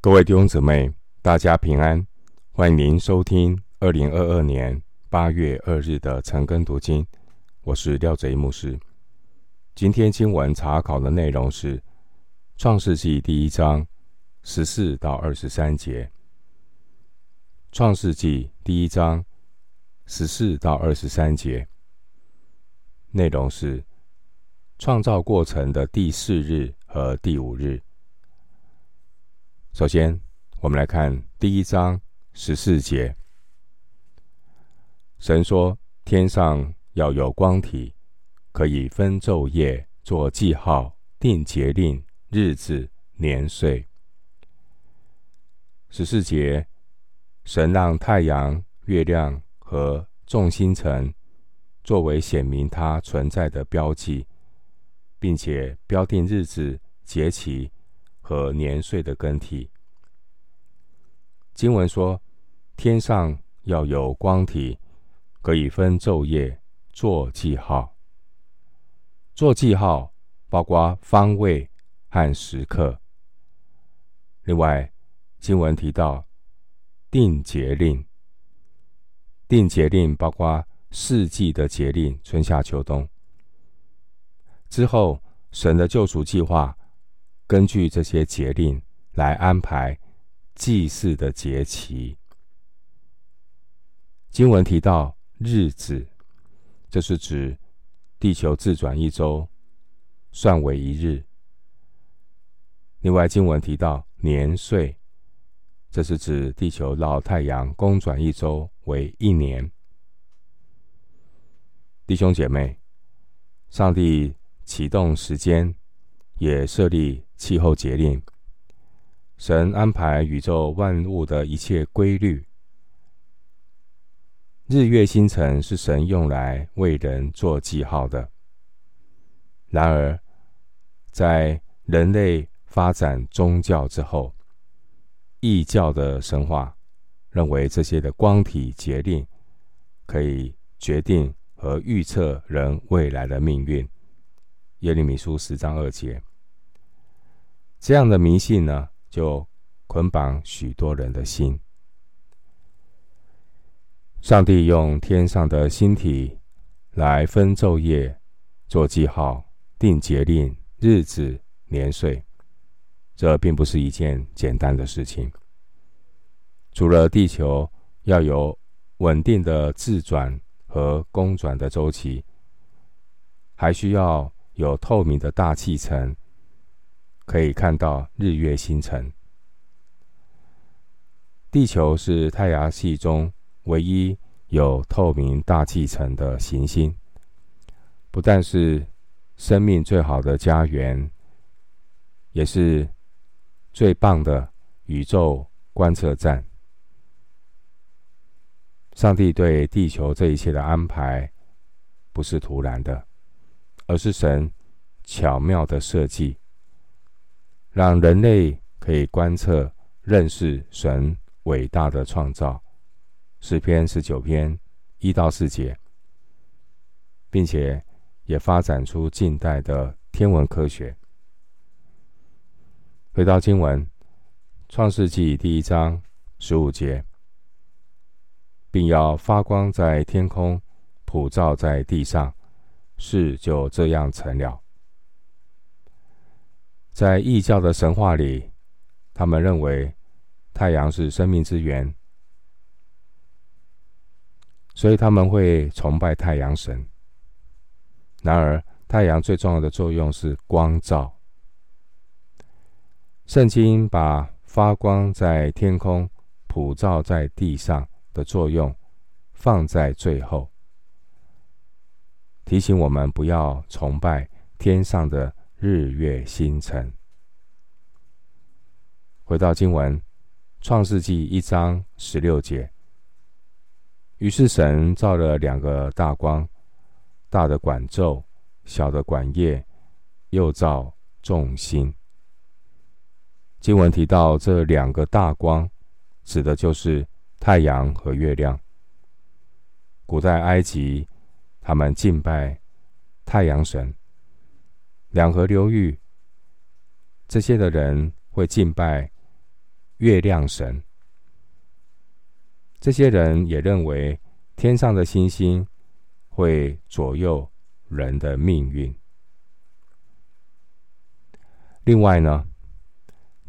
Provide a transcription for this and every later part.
各位弟兄姊妹，大家平安！欢迎您收听二零二二年八月二日的晨更读经。我是廖贼牧师。今天经文查考的内容是《创世纪》第一章十四到二十三节。《创世纪》第一章十四到二十三节内容是创造过程的第四日和第五日。首先，我们来看第一章十四节。神说：“天上要有光体，可以分昼夜，做记号，定节令、日子、年岁。”十四节，神让太阳、月亮和众星辰作为显明他存在的标记，并且标定日子、节期。和年岁的更替。经文说，天上要有光体，可以分昼夜，做记号。做记号包括方位和时刻。另外，经文提到定节令，定节令包括四季的节令，春夏秋冬。之后，神的救赎计划。根据这些节令来安排祭祀的节期。经文提到日子，这是指地球自转一周，算为一日。另外，经文提到年岁，这是指地球绕太阳公转一周为一年。弟兄姐妹，上帝启动时间，也设立。气候节令，神安排宇宙万物的一切规律。日月星辰是神用来为人做记号的。然而，在人类发展宗教之后，异教的神话认为这些的光体节令可以决定和预测人未来的命运。耶利米书十章二节。这样的迷信呢，就捆绑许多人的心。上帝用天上的星体来分昼夜，做记号，定节令、日子、年岁，这并不是一件简单的事情。除了地球要有稳定的自转和公转的周期，还需要有透明的大气层。可以看到日月星辰。地球是太阳系中唯一有透明大气层的行星，不但是生命最好的家园，也是最棒的宇宙观测站。上帝对地球这一切的安排，不是突然的，而是神巧妙的设计。让人类可以观测、认识神伟大的创造，诗篇十九篇一到四节，并且也发展出近代的天文科学。回到经文，《创世纪》第一章十五节，并要发光在天空，普照在地上，事就这样成了。在异教的神话里，他们认为太阳是生命之源，所以他们会崇拜太阳神。然而，太阳最重要的作用是光照。圣经把发光在天空、普照在地上的作用放在最后，提醒我们不要崇拜天上的。日月星辰。回到经文，《创世纪》一章十六节。于是神造了两个大光，大的管昼，小的管夜，又造众星。经文提到这两个大光，指的就是太阳和月亮。古代埃及，他们敬拜太阳神。两河流域，这些的人会敬拜月亮神。这些人也认为天上的星星会左右人的命运。另外呢，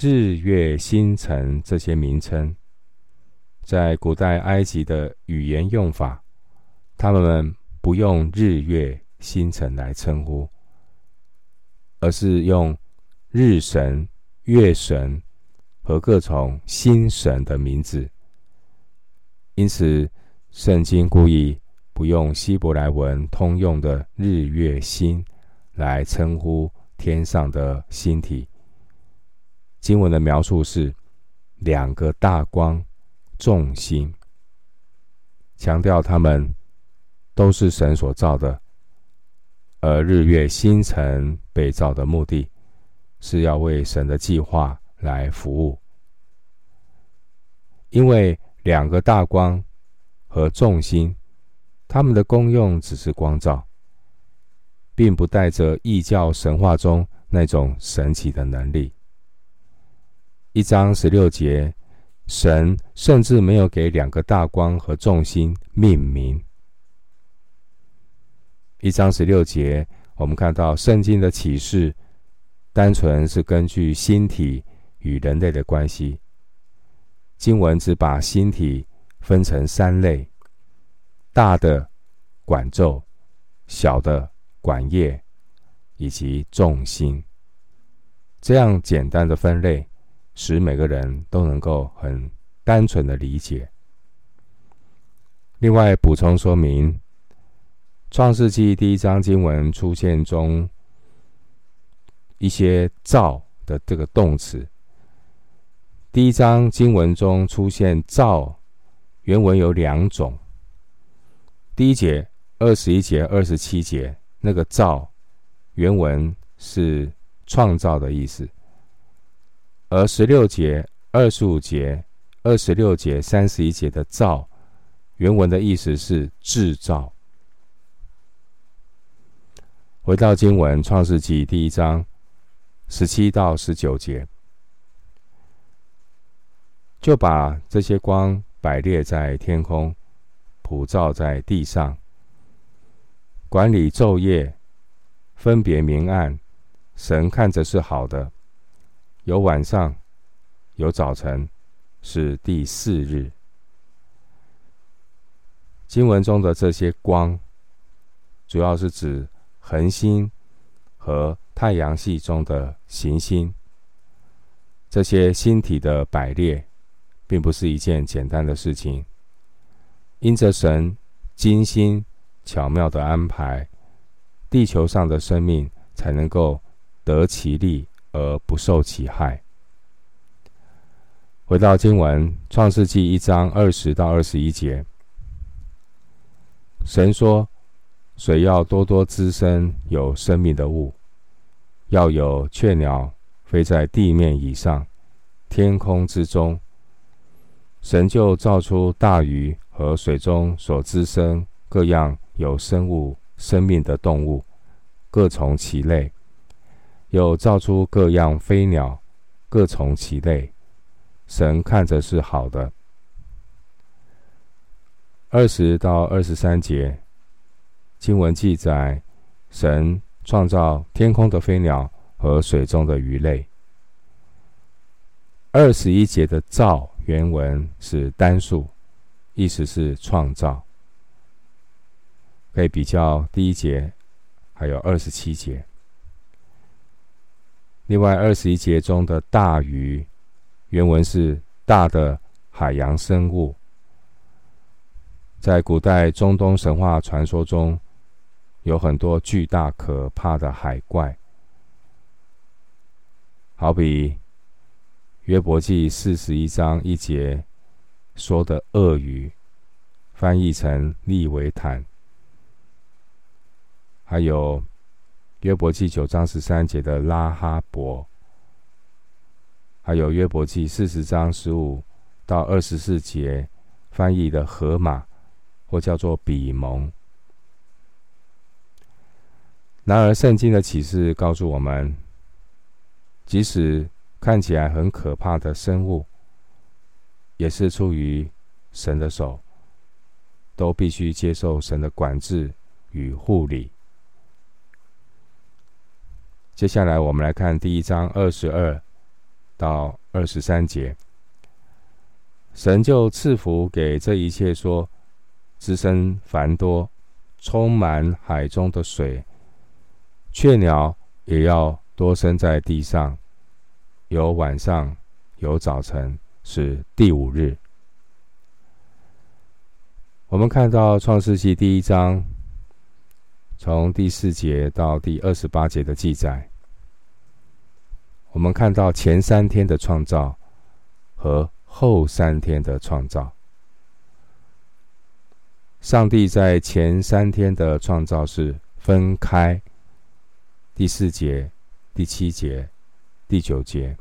日月星辰这些名称，在古代埃及的语言用法，他们不用日月星辰来称呼，而是用日神、月神和各种星神的名字。因此，圣经故意不用希伯来文通用的日月星来称呼天上的星体。经文的描述是两个大光、众星，强调他们都是神所造的，而日月星辰被造的目的，是要为神的计划来服务，因为。两个大光和众星，它们的功用只是光照，并不带着异教神话中那种神奇的能力。一章十六节，神甚至没有给两个大光和众星命名。一章十六节，我们看到圣经的启示，单纯是根据星体与人类的关系。经文只把星体分成三类：大的管昼，小的管夜，以及众星。这样简单的分类，使每个人都能够很单纯的理解。另外补充说明，《创世纪》第一章经文出现中一些“造”的这个动词。第一章经文中出现“造”，原文有两种。第一节二十一节、二十七节那个“造”，原文是创造的意思；而十六节、二十五节、二十六节、三十一节的“造”，原文的意思是制造。回到经文，《创世纪》第一章十七到十九节。就把这些光摆列在天空，普照在地上，管理昼夜，分别明暗。神看着是好的。有晚上，有早晨，是第四日。经文中的这些光，主要是指恒星和太阳系中的行星。这些星体的摆列。并不是一件简单的事情。因着神精心巧妙的安排，地球上的生命才能够得其利而不受其害。回到经文，《创世纪》一章二十到二十一节，神说：“水要多多滋生有生命的物，要有雀鸟飞在地面以上，天空之中。”神就造出大鱼和水中所滋生各样有生物生命的动物，各从其类；又造出各样飞鸟，各从其类。神看着是好的。二十到二十三节经文记载，神创造天空的飞鸟和水中的鱼类。二十一节的造。原文是单数，意思是创造。可以比较第一节，还有二十七节。另外，二十一节中的大鱼，原文是大的海洋生物。在古代中东神话传说中，有很多巨大可怕的海怪，好比。约伯记四十一章一节说的鳄鱼，翻译成利维坦；还有约伯记九章十三节的拉哈伯；还有约伯记四十章十五到二十四节翻译的河马，或叫做比蒙。然而，圣经的启示告诉我们，即使看起来很可怕的生物，也是出于神的手，都必须接受神的管制与护理。接下来，我们来看第一章二十二到二十三节。神就赐福给这一切，说：滋生繁多，充满海中的水。雀鸟也要多生在地上，有晚上，有早晨，是第五日。我们看到创世记第一章。从第四节到第二十八节的记载，我们看到前三天的创造和后三天的创造。上帝在前三天的创造是分开，第四节、第七节、第九节；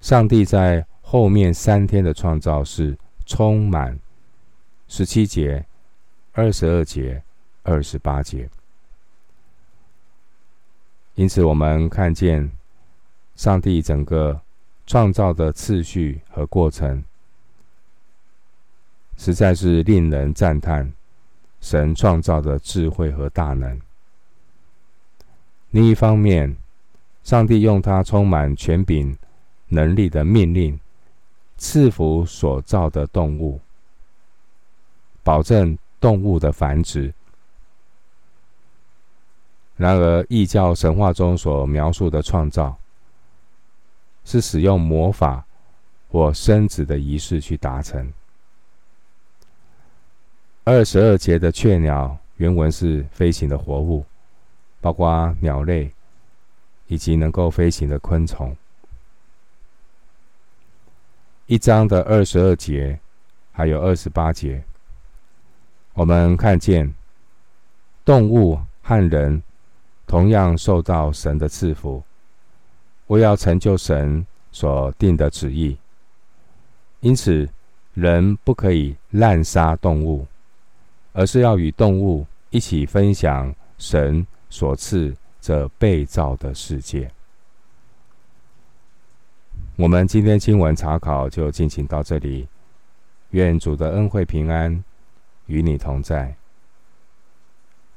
上帝在后面三天的创造是充满，十七节、二十二节。二十八节，因此我们看见上帝整个创造的次序和过程，实在是令人赞叹神创造的智慧和大能。另一方面，上帝用他充满权柄能力的命令，赐福所造的动物，保证动物的繁殖。然而，异教神话中所描述的创造，是使用魔法或生子的仪式去达成。二十二节的雀鸟原文是飞行的活物，包括鸟类以及能够飞行的昆虫。一章的二十二节还有二十八节，我们看见动物和人。同样受到神的赐福，为要成就神所定的旨意。因此，人不可以滥杀动物，而是要与动物一起分享神所赐这被造的世界。我们今天经文查考就进行到这里，愿主的恩惠平安与你同在。